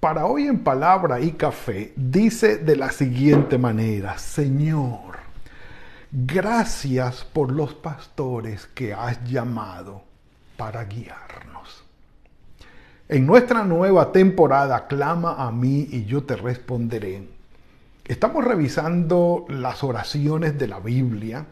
para hoy en Palabra y Café dice de la siguiente manera, Señor, gracias por los pastores que has llamado para guiarnos. En nuestra nueva temporada, clama a mí y yo te responderé. Estamos revisando las oraciones de la Biblia.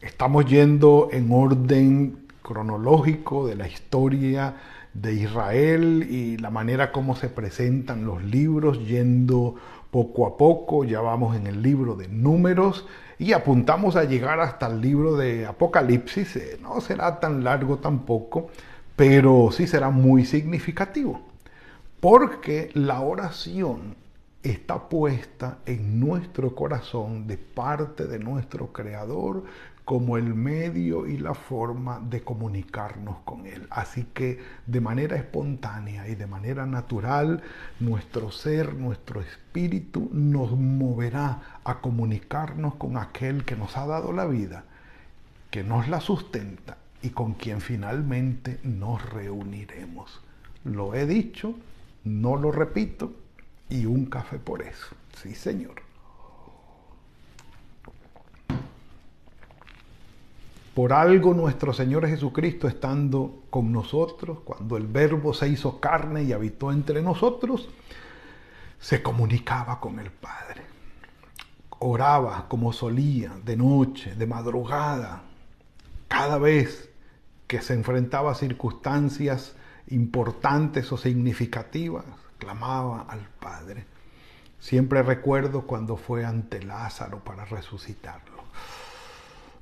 Estamos yendo en orden cronológico de la historia de Israel y la manera como se presentan los libros yendo poco a poco, ya vamos en el libro de números y apuntamos a llegar hasta el libro de Apocalipsis, eh, no será tan largo tampoco, pero sí será muy significativo, porque la oración está puesta en nuestro corazón de parte de nuestro Creador como el medio y la forma de comunicarnos con Él. Así que de manera espontánea y de manera natural, nuestro ser, nuestro espíritu nos moverá a comunicarnos con aquel que nos ha dado la vida, que nos la sustenta y con quien finalmente nos reuniremos. Lo he dicho, no lo repito, y un café por eso. Sí, Señor. Por algo nuestro Señor Jesucristo estando con nosotros, cuando el Verbo se hizo carne y habitó entre nosotros, se comunicaba con el Padre. Oraba como solía, de noche, de madrugada, cada vez que se enfrentaba a circunstancias importantes o significativas, clamaba al Padre. Siempre recuerdo cuando fue ante Lázaro para resucitarlo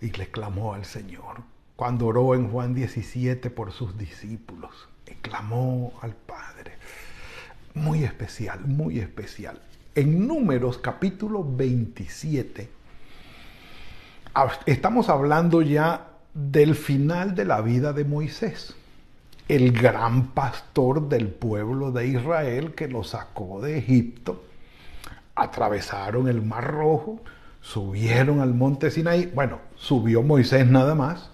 y le clamó al Señor. Cuando oró en Juan 17 por sus discípulos, y clamó al Padre. Muy especial, muy especial. En Números capítulo 27, estamos hablando ya del final de la vida de Moisés, el gran pastor del pueblo de Israel que lo sacó de Egipto. Atravesaron el Mar Rojo, subieron al monte Sinaí, bueno, subió Moisés nada más,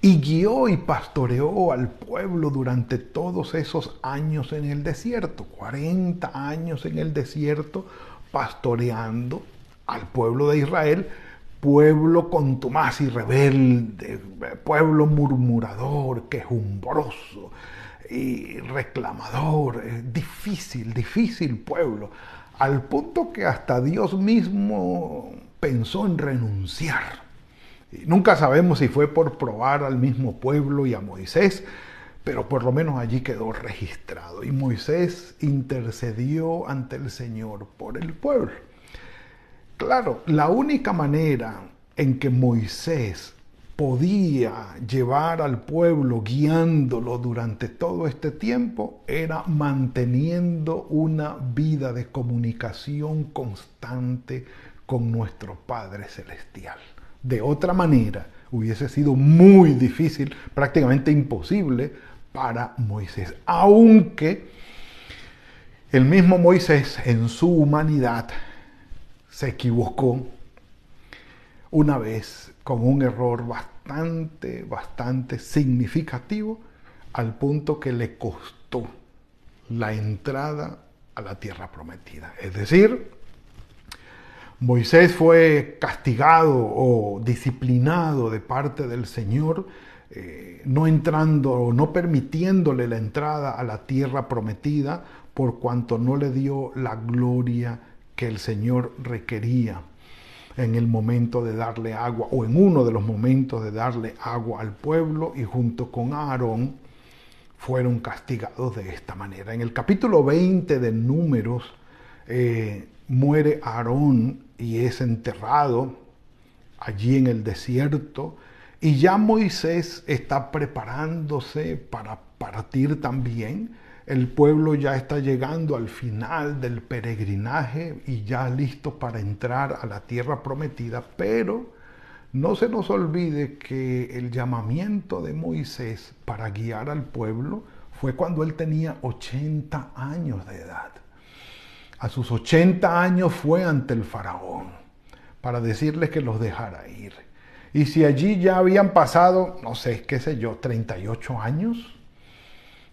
y guió y pastoreó al pueblo durante todos esos años en el desierto, 40 años en el desierto, pastoreando al pueblo de Israel, pueblo contumaz y rebelde, pueblo murmurador, quejumbroso y reclamador, difícil, difícil pueblo al punto que hasta Dios mismo pensó en renunciar. nunca sabemos si fue por probar al mismo pueblo y a Moisés, pero por lo menos allí quedó registrado. Y Moisés intercedió ante el Señor por el pueblo. Claro, la única manera en que Moisés podía llevar al pueblo guiándolo durante todo este tiempo era manteniendo una vida de comunicación constante con nuestro Padre Celestial. De otra manera, hubiese sido muy difícil, prácticamente imposible para Moisés, aunque el mismo Moisés en su humanidad se equivocó una vez con un error bastante, bastante significativo al punto que le costó la entrada a la tierra prometida. Es decir, Moisés fue castigado o disciplinado de parte del Señor, eh, no entrando o no permitiéndole la entrada a la tierra prometida por cuanto no le dio la gloria que el Señor requería en el momento de darle agua o en uno de los momentos de darle agua al pueblo y junto con Aarón fueron castigados de esta manera. En el capítulo 20 de Números eh, muere Aarón y es enterrado allí en el desierto y ya Moisés está preparándose para partir también el pueblo ya está llegando al final del peregrinaje y ya listo para entrar a la tierra prometida, pero no se nos olvide que el llamamiento de Moisés para guiar al pueblo fue cuando él tenía 80 años de edad. A sus 80 años fue ante el faraón para decirle que los dejara ir. Y si allí ya habían pasado, no sé, qué sé yo, 38 años,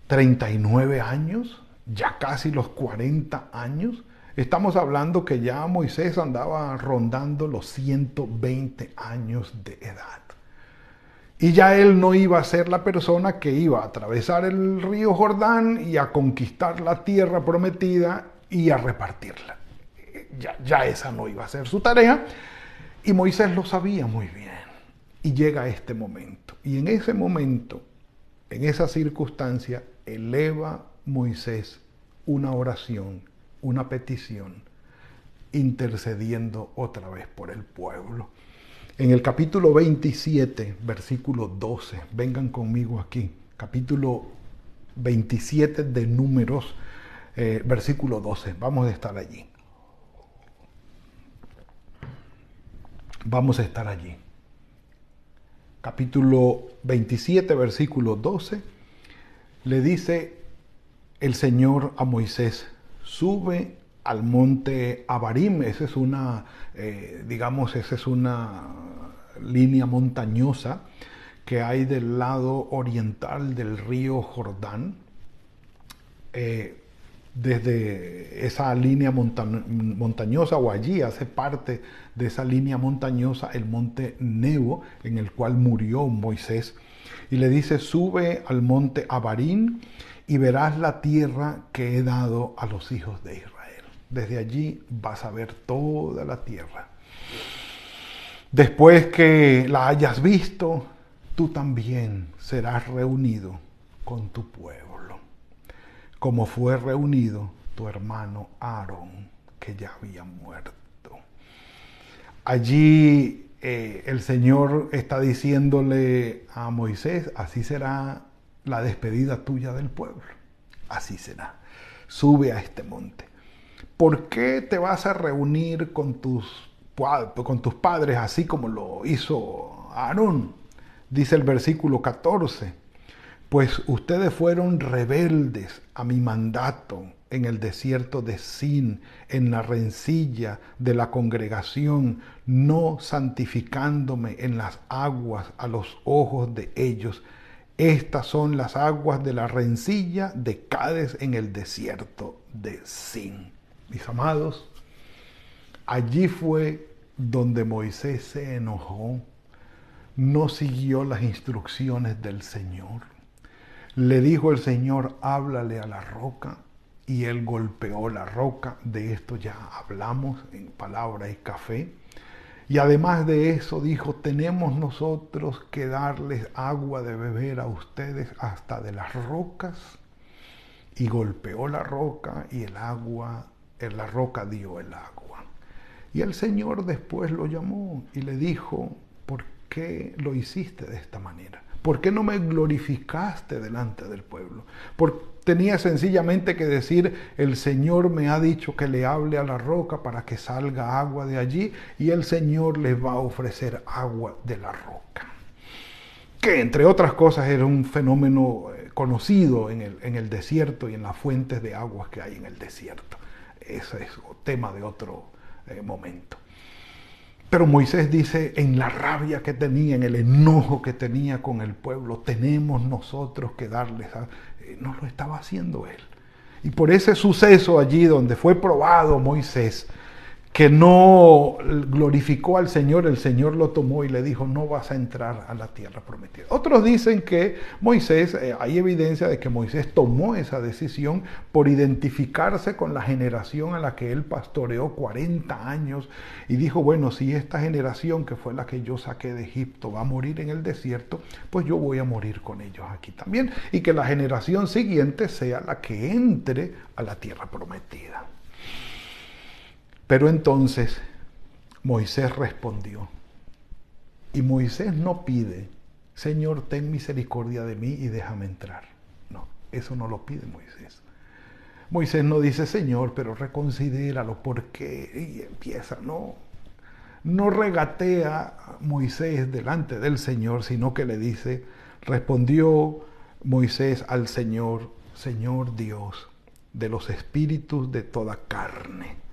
39 años, ya casi los 40 años. Estamos hablando que ya Moisés andaba rondando los 120 años de edad. Y ya él no iba a ser la persona que iba a atravesar el río Jordán y a conquistar la tierra prometida y a repartirla. Ya, ya esa no iba a ser su tarea. Y Moisés lo sabía muy bien. Y llega este momento. Y en ese momento, en esa circunstancia, eleva Moisés una oración, una petición, intercediendo otra vez por el pueblo. En el capítulo 27, versículo 12, vengan conmigo aquí, capítulo 27 de números, eh, versículo 12, vamos a estar allí. Vamos a estar allí. Capítulo 27, versículo 12 le dice el Señor a Moisés, sube al monte Abarim, esa es una, eh, digamos, esa es una línea montañosa que hay del lado oriental del río Jordán. Eh, desde esa línea montañosa o allí hace parte de esa línea montañosa el monte Nebo en el cual murió Moisés y le dice, sube al monte Abarín y verás la tierra que he dado a los hijos de Israel. Desde allí vas a ver toda la tierra. Después que la hayas visto, tú también serás reunido con tu pueblo, como fue reunido tu hermano Aarón, que ya había muerto. Allí eh, el Señor está diciéndole a Moisés, así será la despedida tuya del pueblo. Así será. Sube a este monte. ¿Por qué te vas a reunir con tus, con tus padres así como lo hizo Aarón? Dice el versículo 14. Pues ustedes fueron rebeldes a mi mandato en el desierto de Sin, en la rencilla de la congregación, no santificándome en las aguas a los ojos de ellos. Estas son las aguas de la rencilla de Cádiz en el desierto de Sin. Mis amados, allí fue donde Moisés se enojó, no siguió las instrucciones del Señor. Le dijo el Señor, háblale a la roca, y él golpeó la roca. De esto ya hablamos en palabra y café. Y además de eso dijo, tenemos nosotros que darles agua de beber a ustedes hasta de las rocas. Y golpeó la roca y el agua, la roca dio el agua. Y el Señor después lo llamó y le dijo, ¿por qué lo hiciste de esta manera? ¿Por qué no me glorificaste delante del pueblo? ¿Por tenía sencillamente que decir, el Señor me ha dicho que le hable a la roca para que salga agua de allí y el Señor les va a ofrecer agua de la roca. Que entre otras cosas era un fenómeno eh, conocido en el, en el desierto y en las fuentes de aguas que hay en el desierto. Ese es tema de otro eh, momento. Pero Moisés dice, en la rabia que tenía, en el enojo que tenía con el pueblo, tenemos nosotros que darles a no lo estaba haciendo él. Y por ese suceso allí donde fue probado Moisés, que no glorificó al Señor, el Señor lo tomó y le dijo, no vas a entrar a la tierra prometida. Otros dicen que Moisés, eh, hay evidencia de que Moisés tomó esa decisión por identificarse con la generación a la que él pastoreó 40 años y dijo, bueno, si esta generación que fue la que yo saqué de Egipto va a morir en el desierto, pues yo voy a morir con ellos aquí también y que la generación siguiente sea la que entre a la tierra prometida. Pero entonces Moisés respondió. Y Moisés no pide, Señor, ten misericordia de mí y déjame entrar. No, eso no lo pide Moisés. Moisés no dice, Señor, pero reconsidéralo, ¿por qué? Y empieza, no. No regatea Moisés delante del Señor, sino que le dice, respondió Moisés al Señor, Señor Dios de los espíritus de toda carne.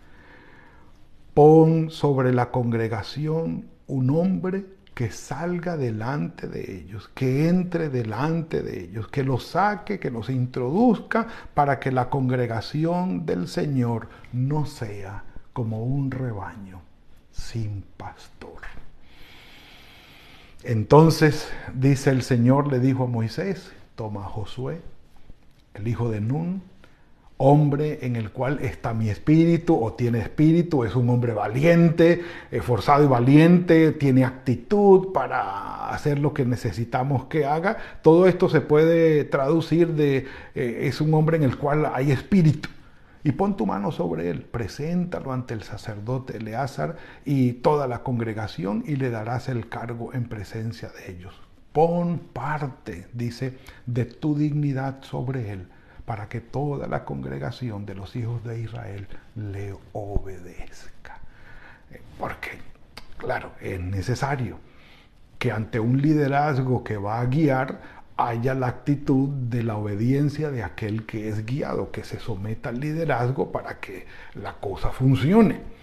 Pon sobre la congregación un hombre que salga delante de ellos, que entre delante de ellos, que los saque, que los introduzca, para que la congregación del Señor no sea como un rebaño sin pastor. Entonces, dice el Señor, le dijo a Moisés, toma a Josué, el hijo de Nun, hombre en el cual está mi espíritu o tiene espíritu, es un hombre valiente, esforzado y valiente, tiene actitud para hacer lo que necesitamos que haga. Todo esto se puede traducir de eh, es un hombre en el cual hay espíritu. Y pon tu mano sobre él, preséntalo ante el sacerdote Eleazar y toda la congregación y le darás el cargo en presencia de ellos. Pon parte, dice, de tu dignidad sobre él para que toda la congregación de los hijos de Israel le obedezca. Eh, porque, claro, es necesario que ante un liderazgo que va a guiar haya la actitud de la obediencia de aquel que es guiado, que se someta al liderazgo para que la cosa funcione.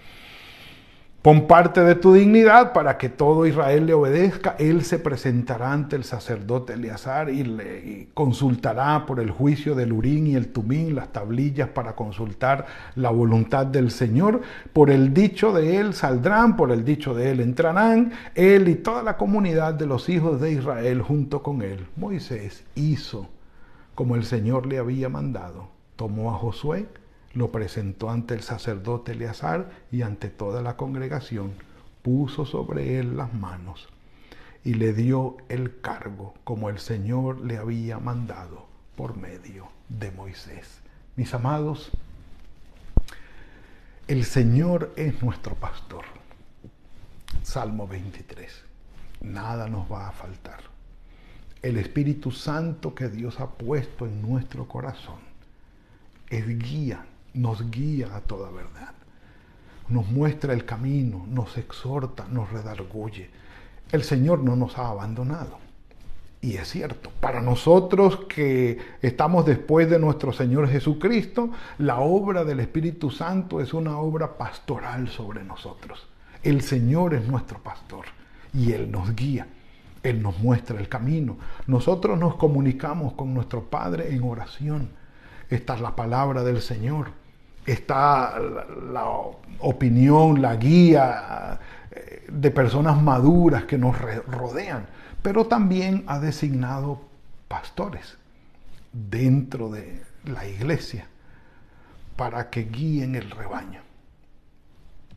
Pon parte de tu dignidad para que todo Israel le obedezca. Él se presentará ante el sacerdote Eleazar y le consultará por el juicio del Urín y el Tumín las tablillas para consultar la voluntad del Señor. Por el dicho de él saldrán, por el dicho de él entrarán, él y toda la comunidad de los hijos de Israel junto con él. Moisés hizo como el Señor le había mandado. Tomó a Josué lo presentó ante el sacerdote Eleazar y ante toda la congregación, puso sobre él las manos y le dio el cargo como el Señor le había mandado por medio de Moisés. Mis amados, el Señor es nuestro pastor. Salmo 23. Nada nos va a faltar. El Espíritu Santo que Dios ha puesto en nuestro corazón es guía nos guía a toda verdad. Nos muestra el camino, nos exhorta, nos redarguye. El Señor no nos ha abandonado. Y es cierto, para nosotros que estamos después de nuestro Señor Jesucristo, la obra del Espíritu Santo es una obra pastoral sobre nosotros. El Señor es nuestro pastor y Él nos guía. Él nos muestra el camino. Nosotros nos comunicamos con nuestro Padre en oración. Esta es la palabra del Señor está la, opinión, la guía eh, de personas maduras que nos rodean, pero también ha designado pastores dentro de la iglesia para que guíen el rebaño.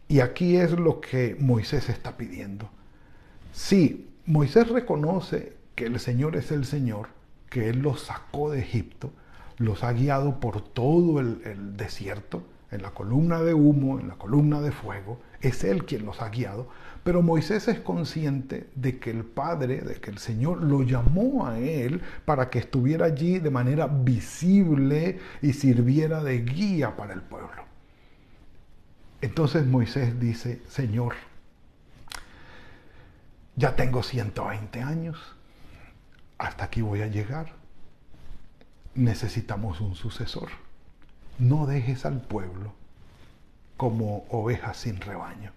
Y aquí es lo que Moisés está pidiendo. Sí, Moisés reconoce que el Señor es el Señor, que Él los sacó de Egipto, los ha guiado por todo el, desierto, en la columna de humo, en la columna de fuego, es Él quien los ha guiado, pero Moisés es consciente de que el Padre, de que el Señor lo llamó a Él para que estuviera allí de manera visible y sirviera de guía para el pueblo. Entonces Moisés dice, Señor, ya tengo 120 años, hasta aquí voy a llegar necesitamos un sucesor. No dejes al pueblo como ovejas sin rebaño.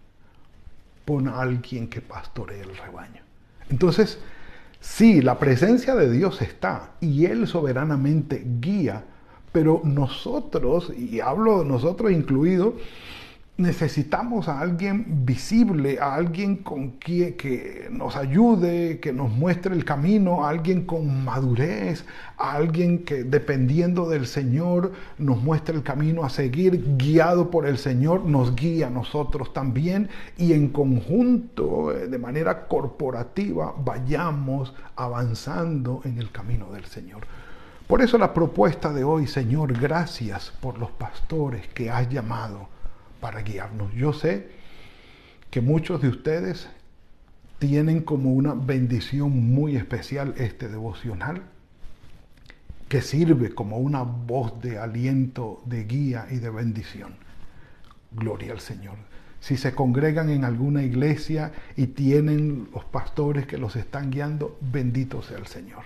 Pon a alguien que pastoree el rebaño. Entonces, sí, la presencia de Dios está y Él soberanamente guía, pero nosotros, y hablo de nosotros incluido, necesitamos a alguien visible, a alguien con quien que nos ayude, que nos muestre el camino, a alguien con madurez, a alguien que dependiendo del Señor nos muestre el camino a seguir, guiado por el Señor, nos guía a nosotros también y en conjunto, eh, de manera corporativa, vayamos avanzando en el camino del Señor. Por eso la propuesta de hoy, Señor, gracias por los pastores que has llamado para guiarnos. Yo sé que muchos de ustedes tienen como una bendición muy especial este devocional que sirve como una voz de aliento, de guía y de bendición. Gloria al Señor. Si se congregan en alguna iglesia y tienen los pastores que los están guiando, bendito sea el Señor.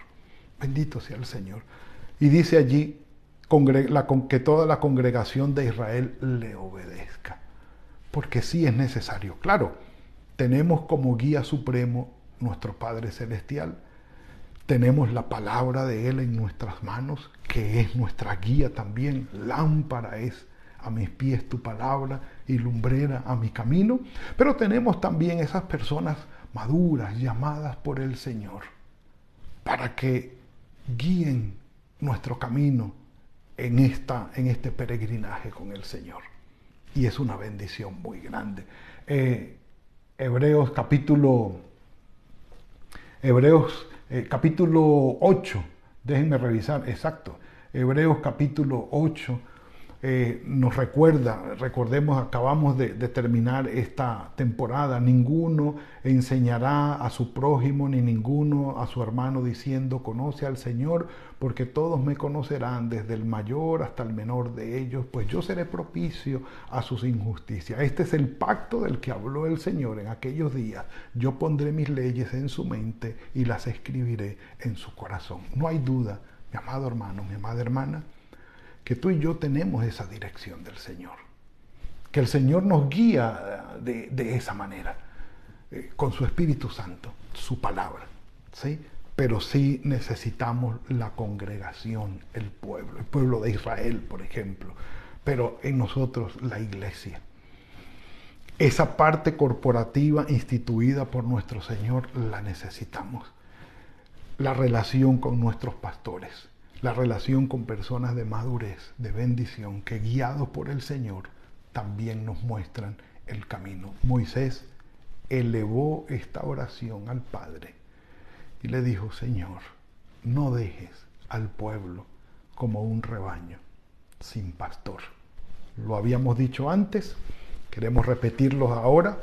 Bendito sea el Señor. Y dice allí que toda la congregación de Israel le obedezca. Porque sí es necesario. Claro, tenemos como guía supremo nuestro Padre Celestial. Tenemos la palabra de Él en nuestras manos, que es nuestra guía también. Lámpara es a mis pies tu palabra y lumbrera a mi camino. Pero tenemos también esas personas maduras llamadas por el Señor para que guíen nuestro camino en, esta, en este peregrinaje con el Señor. Y es una bendición muy grande. Eh, Hebreos capítulo, Hebreos eh, capítulo 8, déjenme revisar, exacto, Hebreos capítulo 8 eh, nos recuerda, recordemos, acabamos de, terminar esta temporada, ninguno enseñará a su prójimo ni ninguno a su hermano diciendo, conoce al Señor, porque todos me conocerán, desde el mayor hasta el menor de ellos, pues yo seré propicio a sus injusticias. Este es el pacto del que habló el Señor en aquellos días. Yo pondré mis leyes en su mente y las escribiré en su corazón. No hay duda, mi amado hermano, mi amada hermana, que tú y yo tenemos esa dirección del Señor. Que el Señor nos guía de, esa manera, eh, con su Espíritu Santo, su palabra. ¿sí? Pero sí necesitamos la congregación, el pueblo, el pueblo de Israel, por ejemplo. Pero en nosotros la iglesia. Esa parte corporativa instituida por nuestro Señor la necesitamos. La relación con nuestros pastores la relación con personas de madurez, de bendición, que guiados por el Señor también nos muestran el camino. Moisés elevó esta oración al Padre y le dijo, Señor, no dejes al pueblo como un rebaño sin pastor. Lo habíamos dicho antes, queremos repetirlo ahora.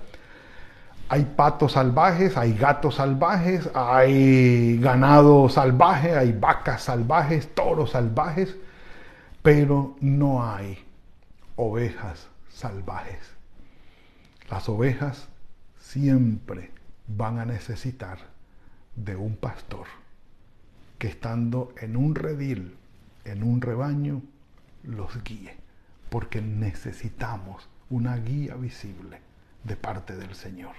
Hay patos salvajes, hay gatos salvajes, hay ganado salvaje, hay vacas salvajes, toros salvajes, pero no hay ovejas salvajes. Las ovejas siempre van a necesitar de un pastor que estando en un redil, en un rebaño, los guíe, porque necesitamos una guía visible de parte del Señor.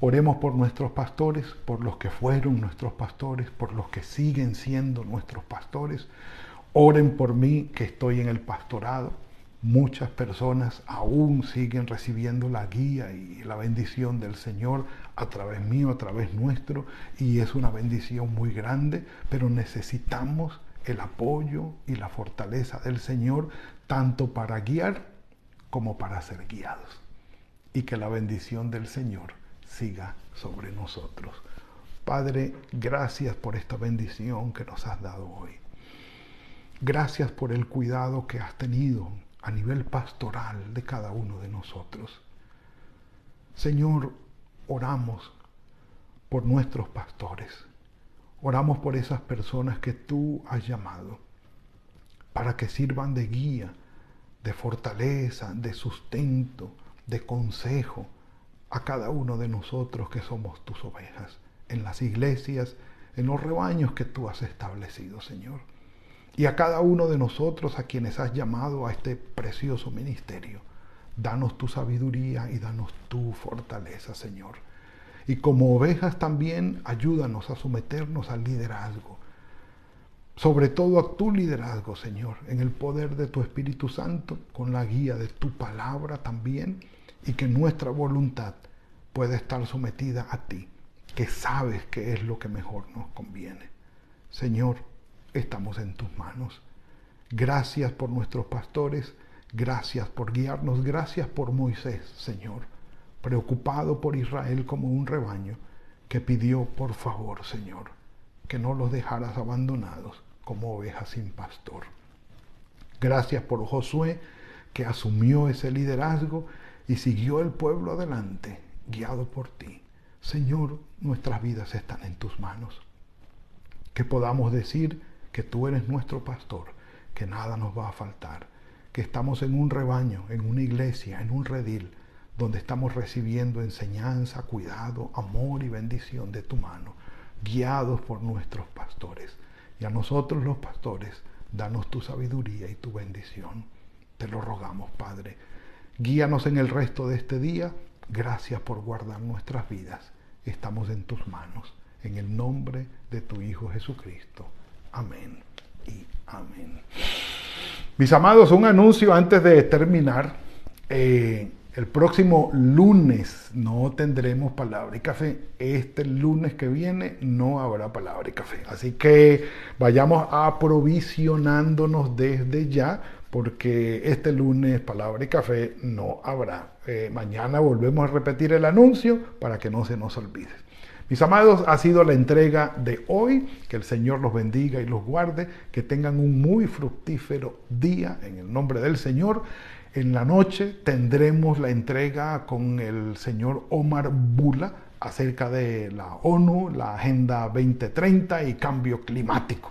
Oremos por nuestros pastores, por los que fueron nuestros pastores, por los que siguen siendo nuestros pastores. Oren por mí que estoy en el pastorado. Muchas personas aún siguen recibiendo la guía y la bendición del Señor a través mío, a través nuestro, y es una bendición muy grande, pero necesitamos el apoyo y la fortaleza del Señor tanto para guiar como para ser guiados. Y que la bendición del Señor siga sobre nosotros. Padre, gracias por esta bendición que nos has dado hoy. Gracias por el cuidado que has tenido a nivel pastoral de cada uno de nosotros. Señor, oramos por nuestros pastores. Oramos por esas personas que tú has llamado para que sirvan de guía, de fortaleza, de sustento, de consejo, a cada uno de nosotros que somos tus ovejas, en las iglesias, en los rebaños que tú has establecido, Señor. Y a cada uno de nosotros a quienes has llamado a este precioso ministerio. Danos tu sabiduría y danos tu fortaleza, Señor. Y como ovejas también ayúdanos a someternos al liderazgo. Sobre todo a tu liderazgo, Señor, en el poder de tu Espíritu Santo, con la guía de tu palabra también y que nuestra voluntad pueda estar sometida a ti, que sabes que es lo que mejor nos conviene. Señor, estamos en tus manos. Gracias por nuestros pastores, gracias por guiarnos, gracias por Moisés, Señor, preocupado por Israel como un rebaño, que pidió por favor, Señor, que no los dejaras abandonados como ovejas sin pastor. Gracias por Josué, que asumió ese liderazgo y siguió el pueblo adelante, guiado por ti. Señor, nuestras vidas están en tus manos. Que podamos decir que tú eres nuestro pastor, que nada nos va a faltar, que estamos en un rebaño, en una iglesia, en un redil, donde estamos recibiendo enseñanza, cuidado, amor y bendición de tu mano, guiados por nuestros pastores. Y a nosotros los pastores, danos tu sabiduría y tu bendición. Te lo rogamos, Padre. Guíanos en el resto de este día. Gracias por guardar nuestras vidas. Estamos en tus manos. En el nombre de tu Hijo Jesucristo. Amén y amén. Mis amados, un anuncio antes de terminar. Eh, el próximo lunes no tendremos palabra y café. Este lunes que viene no habrá palabra y café. Así que vayamos aprovisionándonos desde ya porque este lunes palabra y café no habrá. Eh, mañana volvemos a repetir el anuncio para que no se nos olvide. Mis amados, ha sido la entrega de hoy. Que el Señor los bendiga y los guarde. Que tengan un muy fructífero día en el nombre del Señor. En la noche tendremos la entrega con el señor Omar Bula acerca de la ONU, la Agenda 2030 y cambio climático.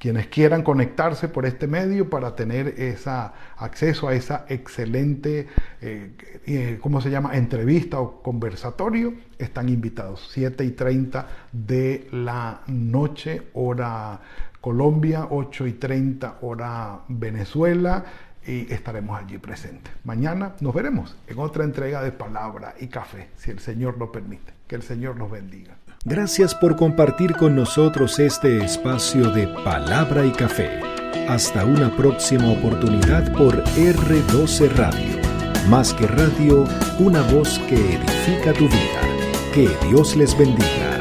Quienes quieran conectarse por este medio para tener esa, acceso a esa excelente, eh, eh, ¿cómo se llama?, entrevista o conversatorio, están invitados. 7 y 30 de la noche, hora Colombia, 8 y 30 hora Venezuela y estaremos allí presentes. Mañana nos veremos en otra entrega de palabra y café, si el Señor lo permite. Que el Señor nos bendiga. Gracias por compartir con nosotros este espacio de palabra y café. Hasta una próxima oportunidad por R12 Radio. Más que radio, una voz que edifica tu vida. Que Dios les bendiga.